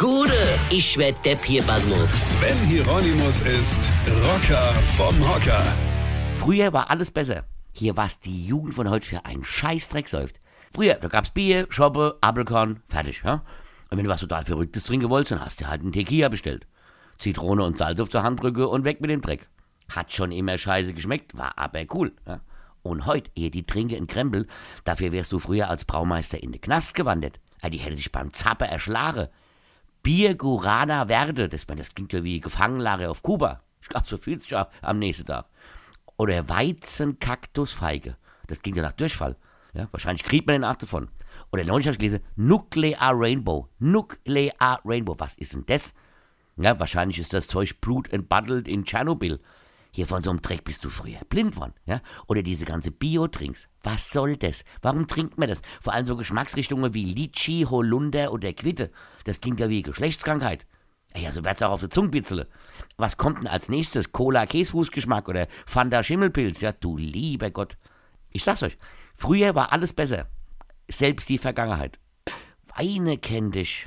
Gude, ich werd Depp hier, Basmus. Sven Hieronymus ist Rocker vom Hocker. Früher war alles besser. Hier, was die Jugend von heute für einen Scheißdreck säuft. Früher, da gab's Bier, Schoppe, Apfelkorn, fertig, ja? Und wenn du was total Verrücktes trinken wolltest, dann hast du halt einen Tequila bestellt. Zitrone und Salz auf der Handrücke und weg mit dem Dreck. Hat schon immer scheiße geschmeckt, war aber cool. Ja? Und heute, ehe die trinke in Krempel, dafür wärst du früher als Braumeister in den Knast gewandert. Ja, die hätte dich beim Zappe erschlagen. Bier Gurana Verde, das, das klingt ja wie Gefangenlage auf Kuba. Ich glaube, so dich auch am nächsten Tag. Oder Weizenkaktusfeige. Das klingt ja nach Durchfall. Ja, wahrscheinlich kriegt man den Acht davon. Oder neulich habe ich gelesen, Nuclear Rainbow. Nuclear Rainbow. Was ist denn das? Ja, wahrscheinlich ist das Zeug Blut entbuddelt in Tschernobyl. Hier von so einem Dreck bist du früher blind worden, ja? Oder diese ganze Bio-Trinks. Was soll das? Warum trinkt man das? Vor allem so Geschmacksrichtungen wie Litchi, Holunder oder Quitte. Das klingt ja wie Geschlechtskrankheit. Ja, so wird's auch auf der Zunge bitzele. Was kommt denn als nächstes? Cola Käsfußgeschmack oder Fanta Schimmelpilz? Ja, du lieber Gott. Ich sag's euch, früher war alles besser. Selbst die Vergangenheit. Weine kenn dich,